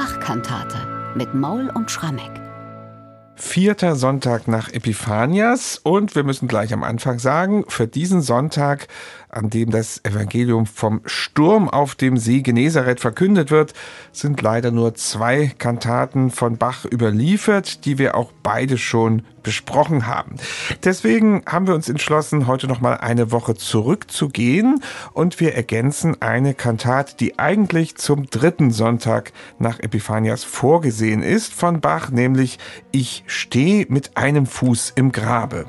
Bachkantate mit Maul und Schrammeck. Vierter Sonntag nach Epiphanias und wir müssen gleich am Anfang sagen, für diesen Sonntag an dem das Evangelium vom Sturm auf dem See Genezareth verkündet wird, sind leider nur zwei Kantaten von Bach überliefert, die wir auch beide schon besprochen haben. Deswegen haben wir uns entschlossen, heute noch mal eine Woche zurückzugehen und wir ergänzen eine Kantate, die eigentlich zum dritten Sonntag nach Epiphanias vorgesehen ist von Bach, nämlich Ich stehe mit einem Fuß im Grabe.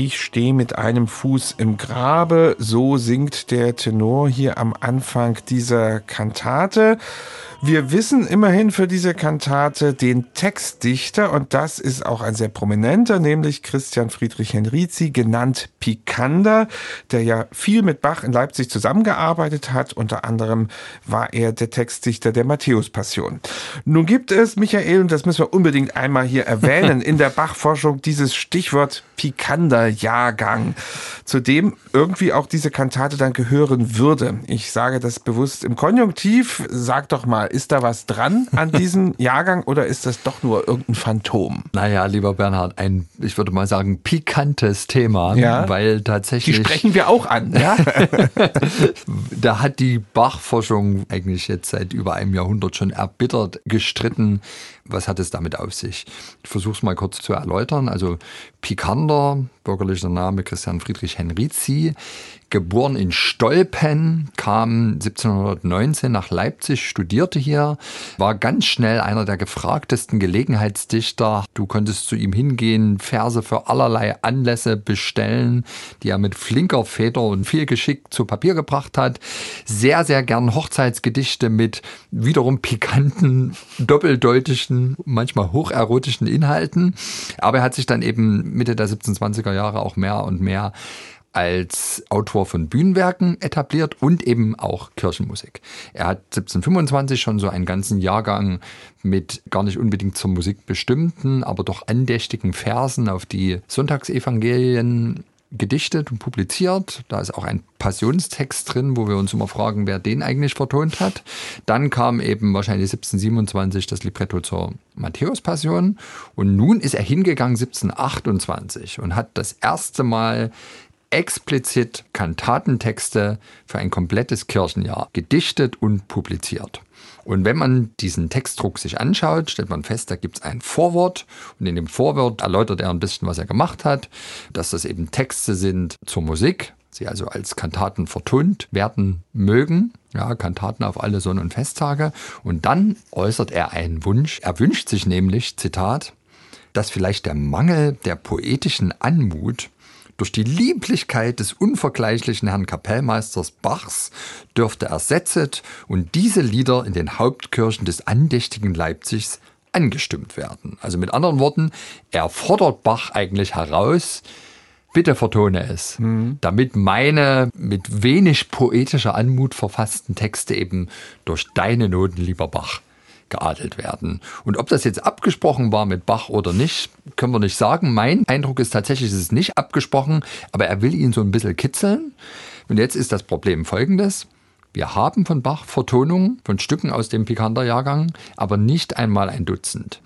Ich stehe mit einem Fuß im Grabe, so singt der Tenor hier am Anfang dieser Kantate. Wir wissen immerhin für diese Kantate den Textdichter und das ist auch ein sehr prominenter, nämlich Christian Friedrich Henrizi, genannt Picander, der ja viel mit Bach in Leipzig zusammengearbeitet hat. Unter anderem war er der Textdichter der Matthäus-Passion. Nun gibt es, Michael, und das müssen wir unbedingt einmal hier erwähnen, in der Bach-Forschung dieses Stichwort Picander-Jahrgang, zu dem irgendwie auch diese Kantate dann gehören würde. Ich sage das bewusst im Konjunktiv. Sag doch mal, ist da was dran an diesem Jahrgang oder ist das doch nur irgendein Phantom? Naja, lieber Bernhard, ein, ich würde mal sagen, pikantes Thema, ja, weil tatsächlich. Die sprechen wir auch an, ja? da hat die Bach-Forschung eigentlich jetzt seit über einem Jahrhundert schon erbittert gestritten, was hat es damit auf sich? Ich versuche es mal kurz zu erläutern. Also Pikander, bürgerlicher Name Christian Friedrich Henrizi, geboren in Stolpen, kam 1719 nach Leipzig, studierte hier, war ganz schnell einer der gefragtesten Gelegenheitsdichter. Du konntest zu ihm hingehen, Verse für allerlei Anlässe bestellen, die er mit flinker Feder und viel Geschick zu Papier gebracht hat. Sehr, sehr gern Hochzeitsgedichte mit wiederum pikanten, doppeldeutigen manchmal hocherotischen Inhalten. Aber er hat sich dann eben Mitte der 1720er Jahre auch mehr und mehr als Autor von Bühnenwerken etabliert und eben auch Kirchenmusik. Er hat 1725 schon so einen ganzen Jahrgang mit gar nicht unbedingt zur Musik bestimmten, aber doch andächtigen Versen auf die Sonntagsevangelien gedichtet und publiziert. Da ist auch ein Passionstext drin, wo wir uns immer fragen, wer den eigentlich vertont hat. Dann kam eben wahrscheinlich 1727 das Libretto zur Matthäus-Passion. Und nun ist er hingegangen 1728 und hat das erste Mal explizit Kantatentexte für ein komplettes Kirchenjahr gedichtet und publiziert. Und wenn man diesen Textdruck sich anschaut, stellt man fest, da gibt es ein Vorwort und in dem Vorwort erläutert er ein bisschen, was er gemacht hat, dass das eben Texte sind zur Musik, sie also als Kantaten vertont werden mögen, ja, Kantaten auf alle Sonn- und Festtage. Und dann äußert er einen Wunsch. Er wünscht sich nämlich, Zitat, dass vielleicht der Mangel der poetischen Anmut durch die Lieblichkeit des unvergleichlichen Herrn Kapellmeisters Bachs dürfte ersetzt und diese Lieder in den Hauptkirchen des andächtigen Leipzigs angestimmt werden. Also mit anderen Worten, er fordert Bach eigentlich heraus, bitte vertone es, mhm. damit meine mit wenig poetischer Anmut verfassten Texte eben durch deine Noten, lieber Bach, geadelt werden. Und ob das jetzt abgesprochen war mit Bach oder nicht, können wir nicht sagen. Mein Eindruck ist tatsächlich, es ist nicht abgesprochen, aber er will ihn so ein bisschen kitzeln. Und jetzt ist das Problem folgendes. Wir haben von Bach Vertonungen von Stücken aus dem Picander-Jahrgang, aber nicht einmal ein Dutzend.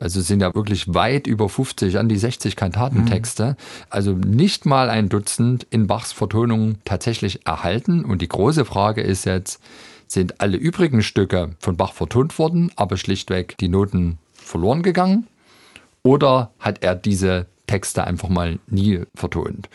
Also sind ja wirklich weit über 50 an die 60 Kantatentexte. Also nicht mal ein Dutzend in Bachs Vertonungen tatsächlich erhalten. Und die große Frage ist jetzt, sind alle übrigen Stücke von Bach vertont worden, aber schlichtweg die Noten verloren gegangen? Oder hat er diese Texte einfach mal nie vertont.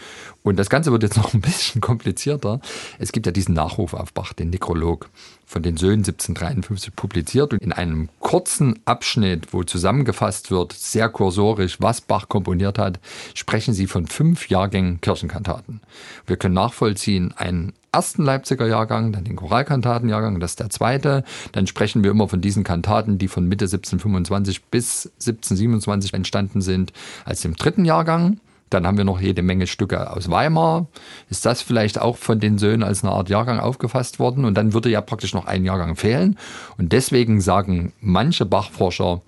Und das Ganze wird jetzt noch ein bisschen komplizierter. Es gibt ja diesen Nachruf auf Bach, den Nekrolog von den Söhnen 1753 publiziert und in einem kurzen Abschnitt, wo zusammengefasst wird, sehr kursorisch, was Bach komponiert hat, sprechen sie von fünf Jahrgängen Kirchenkantaten. Wir können nachvollziehen, ein ersten Leipziger Jahrgang, dann den Choralkantatenjahrgang, das ist der zweite. Dann sprechen wir immer von diesen Kantaten, die von Mitte 1725 bis 1727 entstanden sind, als dem dritten Jahrgang. Dann haben wir noch jede Menge Stücke aus Weimar. Ist das vielleicht auch von den Söhnen als eine Art Jahrgang aufgefasst worden? Und dann würde ja praktisch noch ein Jahrgang fehlen. Und deswegen sagen manche Bachforscher,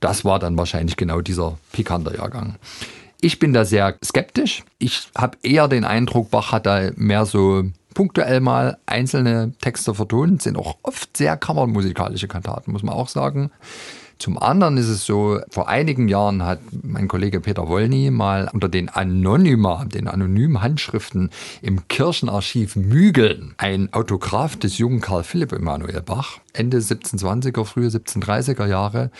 das war dann wahrscheinlich genau dieser Pikanter Jahrgang. Ich bin da sehr skeptisch. Ich habe eher den Eindruck, Bach hat da mehr so punktuell mal einzelne Texte vertont, sind auch oft sehr kammermusikalische Kantaten, muss man auch sagen. Zum anderen ist es so, vor einigen Jahren hat mein Kollege Peter Wollny mal unter den Anonyma, den anonymen Handschriften im Kirchenarchiv Mügeln ein Autograph des jungen Karl Philipp Emanuel Bach, Ende 1720er, frühe 1730er Jahre,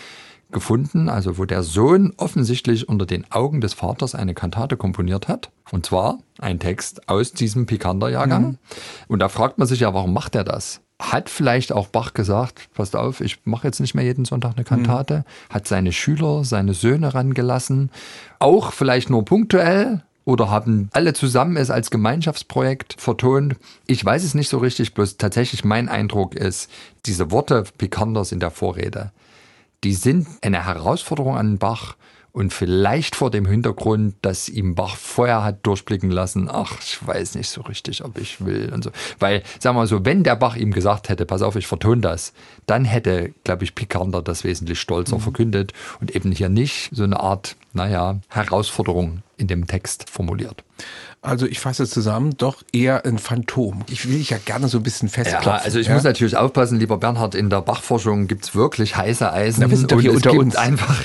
gefunden, also wo der Sohn offensichtlich unter den Augen des Vaters eine Kantate komponiert hat. Und zwar ein Text aus diesem Pikanter-Jahrgang. Mhm. Und da fragt man sich ja, warum macht er das? hat vielleicht auch Bach gesagt, passt auf, ich mache jetzt nicht mehr jeden Sonntag eine Kantate, mhm. hat seine Schüler, seine Söhne rangelassen, auch vielleicht nur punktuell oder haben alle zusammen es als Gemeinschaftsprojekt vertont. Ich weiß es nicht so richtig, bloß tatsächlich mein Eindruck ist, diese Worte Pikanders in der Vorrede, die sind eine Herausforderung an Bach und vielleicht vor dem Hintergrund, dass ihm Bach vorher hat durchblicken lassen, ach, ich weiß nicht so richtig, ob ich will und so. Weil, sagen wir mal so, wenn der Bach ihm gesagt hätte, pass auf, ich vertone das, dann hätte, glaube ich, Picander das wesentlich stolzer mhm. verkündet und eben hier nicht so eine Art, naja, Herausforderung in dem Text formuliert. Also ich fasse zusammen, doch eher ein Phantom. Ich will dich ja gerne so ein bisschen festklopfen. Ja, also ich ja? muss natürlich aufpassen, lieber Bernhard, in der Bachforschung gibt es wirklich heiße Eisen. Na, wir sind doch hier unter uns. Einfach,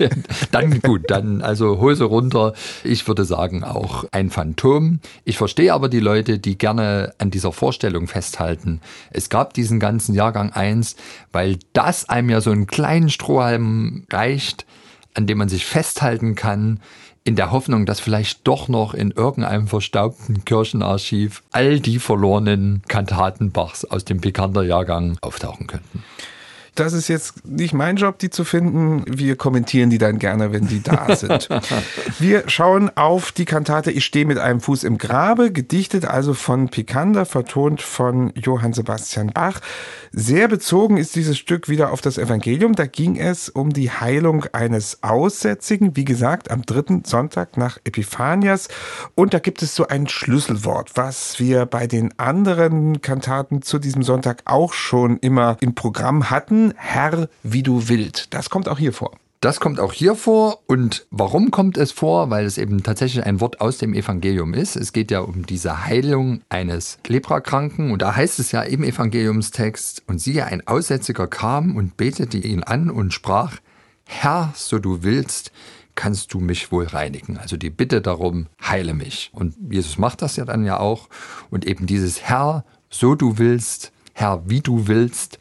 dann gut, dann also Hose runter. Ich würde sagen auch ein Phantom. Ich verstehe aber die Leute, die gerne an dieser Vorstellung festhalten. Es gab diesen ganzen Jahrgang 1, weil das einem ja so einen kleinen Strohhalm reicht, an dem man sich festhalten kann, in der Hoffnung, dass vielleicht doch noch in irgendeinem verstaubten Kirchenarchiv all die verlorenen Kantaten Bachs aus dem Pikanter Jahrgang auftauchen könnten. Das ist jetzt nicht mein Job, die zu finden. Wir kommentieren die dann gerne, wenn die da sind. Wir schauen auf die Kantate Ich stehe mit einem Fuß im Grabe, gedichtet also von Picander, vertont von Johann Sebastian Bach. Sehr bezogen ist dieses Stück wieder auf das Evangelium. Da ging es um die Heilung eines Aussätzigen, wie gesagt, am dritten Sonntag nach Epiphanias. Und da gibt es so ein Schlüsselwort, was wir bei den anderen Kantaten zu diesem Sonntag auch schon immer im Programm hatten Herr, wie du willst. Das kommt auch hier vor. Das kommt auch hier vor. Und warum kommt es vor? Weil es eben tatsächlich ein Wort aus dem Evangelium ist. Es geht ja um diese Heilung eines Leprakranken. Und da heißt es ja im Evangeliumstext, und siehe, ein Aussätziger kam und betete ihn an und sprach, Herr, so du willst, kannst du mich wohl reinigen. Also die Bitte darum, heile mich. Und Jesus macht das ja dann ja auch. Und eben dieses Herr, so du willst, Herr, wie du willst,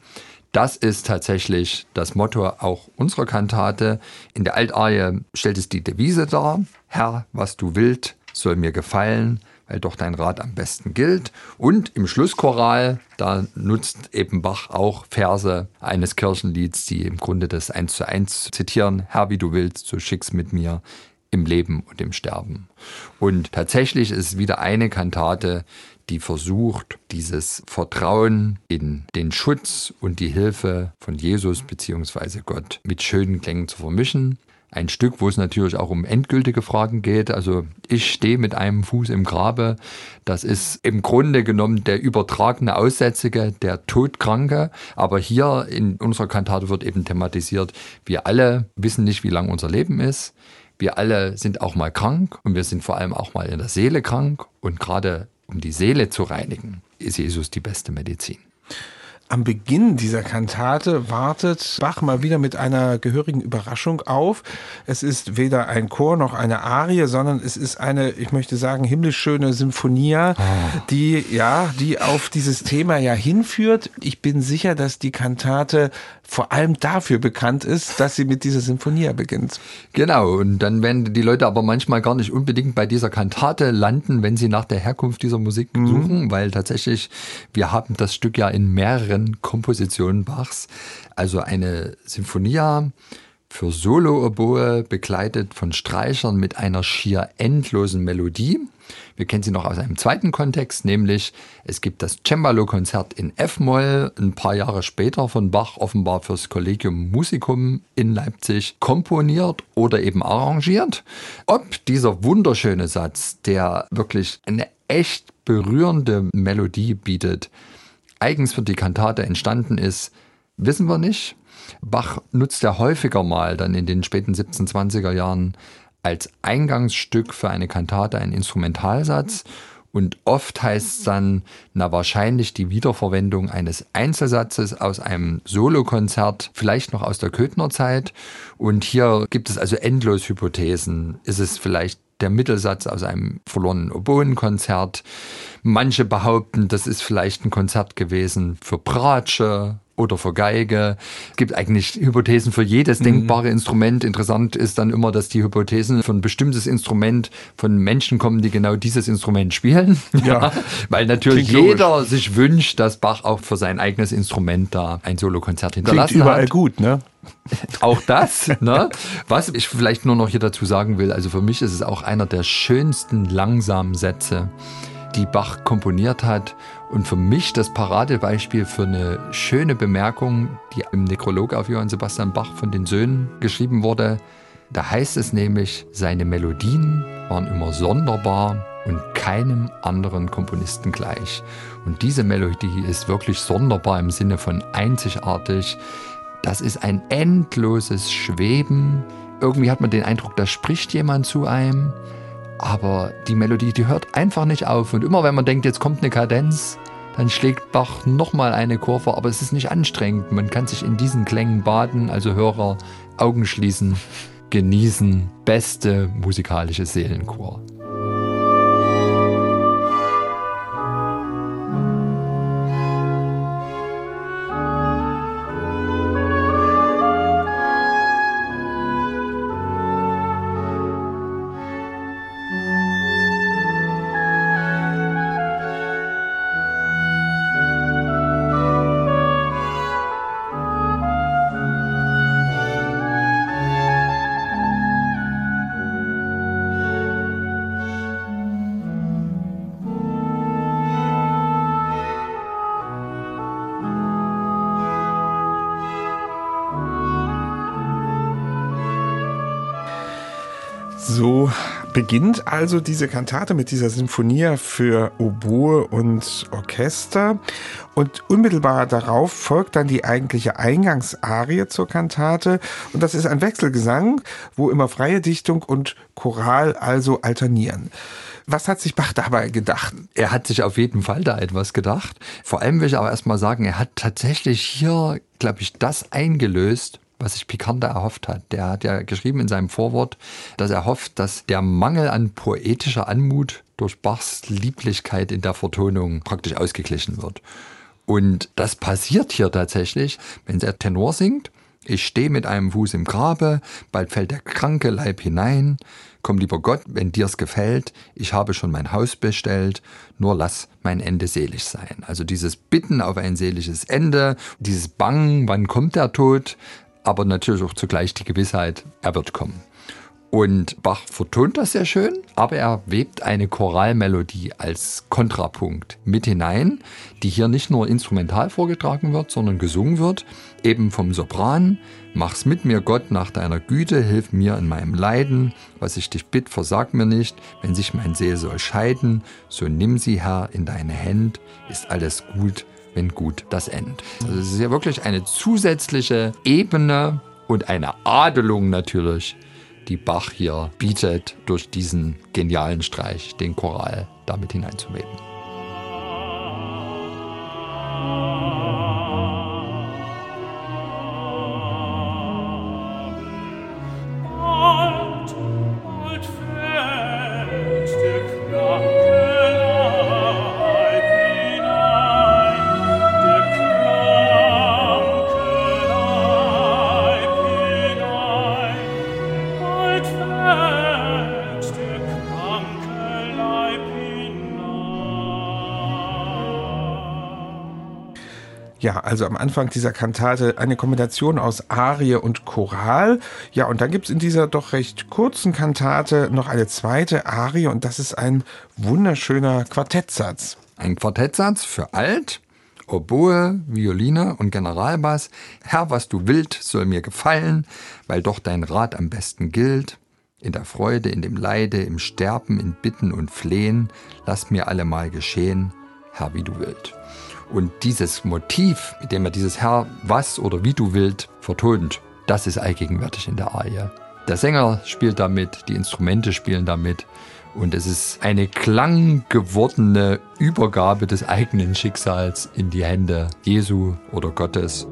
das ist tatsächlich das Motto auch unserer Kantate. In der Altarie stellt es die Devise dar, Herr, was du willst, soll mir gefallen, weil doch dein Rat am besten gilt. Und im Schlusschoral, da nutzt eben Bach auch Verse eines Kirchenlieds, die im Grunde das eins zu eins zitieren. Herr, wie du willst, so schick's mit mir im Leben und im Sterben. Und tatsächlich ist wieder eine Kantate, die versucht, dieses Vertrauen in den Schutz und die Hilfe von Jesus bzw. Gott mit schönen Klängen zu vermischen. Ein Stück, wo es natürlich auch um endgültige Fragen geht. Also ich stehe mit einem Fuß im Grabe. Das ist im Grunde genommen der übertragene Aussätzige, der Todkranke. Aber hier in unserer Kantate wird eben thematisiert, wir alle wissen nicht, wie lang unser Leben ist. Wir alle sind auch mal krank und wir sind vor allem auch mal in der Seele krank. Und gerade um die Seele zu reinigen, ist Jesus die beste Medizin. Am Beginn dieser Kantate wartet Bach mal wieder mit einer gehörigen Überraschung auf. Es ist weder ein Chor noch eine Arie, sondern es ist eine, ich möchte sagen, himmlisch schöne Symphonia, oh. die, ja, die auf dieses Thema ja hinführt. Ich bin sicher, dass die Kantate vor allem dafür bekannt ist, dass sie mit dieser Symphonie beginnt. Genau, und dann werden die Leute aber manchmal gar nicht unbedingt bei dieser Kantate landen, wenn sie nach der Herkunft dieser Musik mhm. suchen, weil tatsächlich wir haben das Stück ja in mehreren Kompositionen Bachs, also eine Symphonia für Solo-Oboe, begleitet von Streichern mit einer schier endlosen Melodie. Wir kennen sie noch aus einem zweiten Kontext, nämlich es gibt das Cembalo-Konzert in F-Moll, ein paar Jahre später von Bach offenbar fürs Collegium Musicum in Leipzig komponiert oder eben arrangiert. Ob dieser wunderschöne Satz, der wirklich eine echt berührende Melodie bietet, eigens für die Kantate entstanden ist, wissen wir nicht. Bach nutzt ja häufiger mal dann in den späten 1720er Jahren als Eingangsstück für eine Kantate einen Instrumentalsatz und oft heißt es dann, na wahrscheinlich die Wiederverwendung eines Einzelsatzes aus einem Solokonzert, vielleicht noch aus der Köthnerzeit. Und hier gibt es also endlos Hypothesen. Ist es vielleicht der Mittelsatz aus einem verlorenen Oboenkonzert? Manche behaupten, das ist vielleicht ein Konzert gewesen für Bratsche oder für Geige. Es gibt eigentlich Hypothesen für jedes mhm. denkbare Instrument. Interessant ist dann immer, dass die Hypothesen für ein bestimmtes Instrument von Menschen kommen, die genau dieses Instrument spielen. Ja. Weil natürlich Klingt jeder logisch. sich wünscht, dass Bach auch für sein eigenes Instrument da ein Solokonzert hinterlassen Klingt überall hat. gut, ne? Auch das, ne? Was ich vielleicht nur noch hier dazu sagen will, also für mich ist es auch einer der schönsten langsamen Sätze, die Bach komponiert hat und für mich das Paradebeispiel für eine schöne Bemerkung, die im Nekrolog auf Johann Sebastian Bach von den Söhnen geschrieben wurde. Da heißt es nämlich, seine Melodien waren immer sonderbar und keinem anderen Komponisten gleich. Und diese Melodie ist wirklich sonderbar im Sinne von einzigartig. Das ist ein endloses Schweben. Irgendwie hat man den Eindruck, da spricht jemand zu einem. Aber die Melodie, die hört einfach nicht auf. Und immer wenn man denkt, jetzt kommt eine Kadenz, dann schlägt Bach nochmal eine Kurve, aber es ist nicht anstrengend. Man kann sich in diesen Klängen baden, also Hörer Augen schließen, genießen. Beste musikalische Seelenchor. Beginnt also diese Kantate mit dieser Sinfonia für Oboe und Orchester und unmittelbar darauf folgt dann die eigentliche Eingangsarie zur Kantate und das ist ein Wechselgesang, wo immer freie Dichtung und Choral also alternieren. Was hat sich Bach dabei gedacht? Er hat sich auf jeden Fall da etwas gedacht. Vor allem will ich aber erstmal sagen, er hat tatsächlich hier, glaube ich, das eingelöst, was sich Picander erhofft hat. Der hat ja geschrieben in seinem Vorwort, dass er hofft, dass der Mangel an poetischer Anmut durch Bachs Lieblichkeit in der Vertonung praktisch ausgeglichen wird. Und das passiert hier tatsächlich, wenn der Tenor singt. Ich stehe mit einem Fuß im Grabe, bald fällt der kranke Leib hinein. Komm lieber Gott, wenn dir's gefällt, ich habe schon mein Haus bestellt, nur lass mein Ende selig sein. Also dieses Bitten auf ein seliges Ende, dieses Bangen, wann kommt der Tod, aber natürlich auch zugleich die Gewissheit, er wird kommen. Und Bach vertont das sehr schön, aber er webt eine Choralmelodie als Kontrapunkt mit hinein, die hier nicht nur instrumental vorgetragen wird, sondern gesungen wird, eben vom Sopran. Mach's mit mir, Gott, nach deiner Güte, hilf mir in meinem Leiden. Was ich dich bitt, versag mir nicht. Wenn sich mein Seel soll scheiden, so nimm sie, Herr, in deine Hände, ist alles gut, wenn gut das End. Also es ist ja wirklich eine zusätzliche Ebene und eine Adelung natürlich, die Bach hier bietet, durch diesen genialen Streich, den Choral damit hineinzuweben. Ja, also am Anfang dieser Kantate eine Kombination aus Arie und Choral. Ja, und dann gibt's in dieser doch recht kurzen Kantate noch eine zweite Arie und das ist ein wunderschöner Quartettsatz. Ein Quartettsatz für Alt, Oboe, Violine und Generalbass. Herr, was du willst, soll mir gefallen, weil doch dein Rat am besten gilt. In der Freude, in dem Leide, im Sterben, in Bitten und Flehen, lass mir allemal geschehen, Herr, wie du willst. Und dieses Motiv, mit dem er dieses Herr, was oder wie du willst, vertont, das ist allgegenwärtig in der Arie. Der Sänger spielt damit, die Instrumente spielen damit und es ist eine klanggewordene Übergabe des eigenen Schicksals in die Hände Jesu oder Gottes.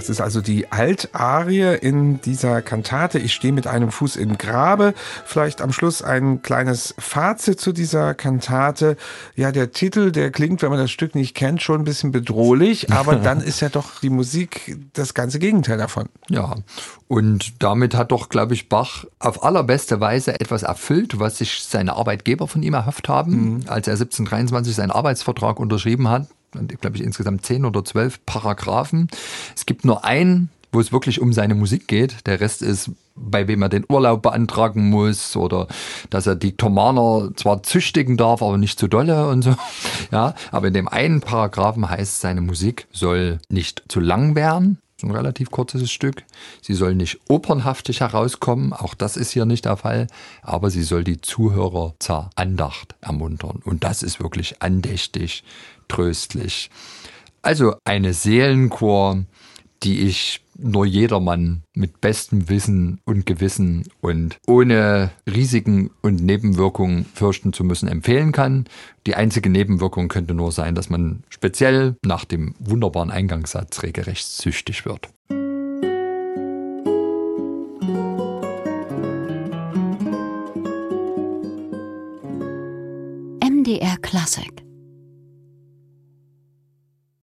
Das ist also die Altarie in dieser Kantate. Ich stehe mit einem Fuß im Grabe. Vielleicht am Schluss ein kleines Fazit zu dieser Kantate. Ja, der Titel, der klingt, wenn man das Stück nicht kennt, schon ein bisschen bedrohlich, aber dann ist ja doch die Musik das ganze Gegenteil davon. Ja, und damit hat doch, glaube ich, Bach auf allerbeste Weise etwas erfüllt, was sich seine Arbeitgeber von ihm erhofft haben, mhm. als er 1723 seinen Arbeitsvertrag unterschrieben hat glaube ich, insgesamt zehn oder zwölf Paragraphen. Es gibt nur einen, wo es wirklich um seine Musik geht. Der Rest ist, bei wem er den Urlaub beantragen muss oder dass er die Thomaner zwar züchtigen darf, aber nicht zu dolle und so. Ja, aber in dem einen Paragraphen heißt, seine Musik soll nicht zu lang werden. Ein relativ kurzes Stück. Sie soll nicht opernhaftig herauskommen, auch das ist hier nicht der Fall, aber sie soll die Zuhörer zur Andacht ermuntern. Und das ist wirklich andächtig tröstlich. Also eine Seelenchor, die ich nur jedermann mit bestem Wissen und Gewissen und ohne Risiken und Nebenwirkungen fürchten zu müssen empfehlen kann. Die einzige Nebenwirkung könnte nur sein, dass man speziell nach dem wunderbaren Eingangssatz regelrecht süchtig wird. MDR Classic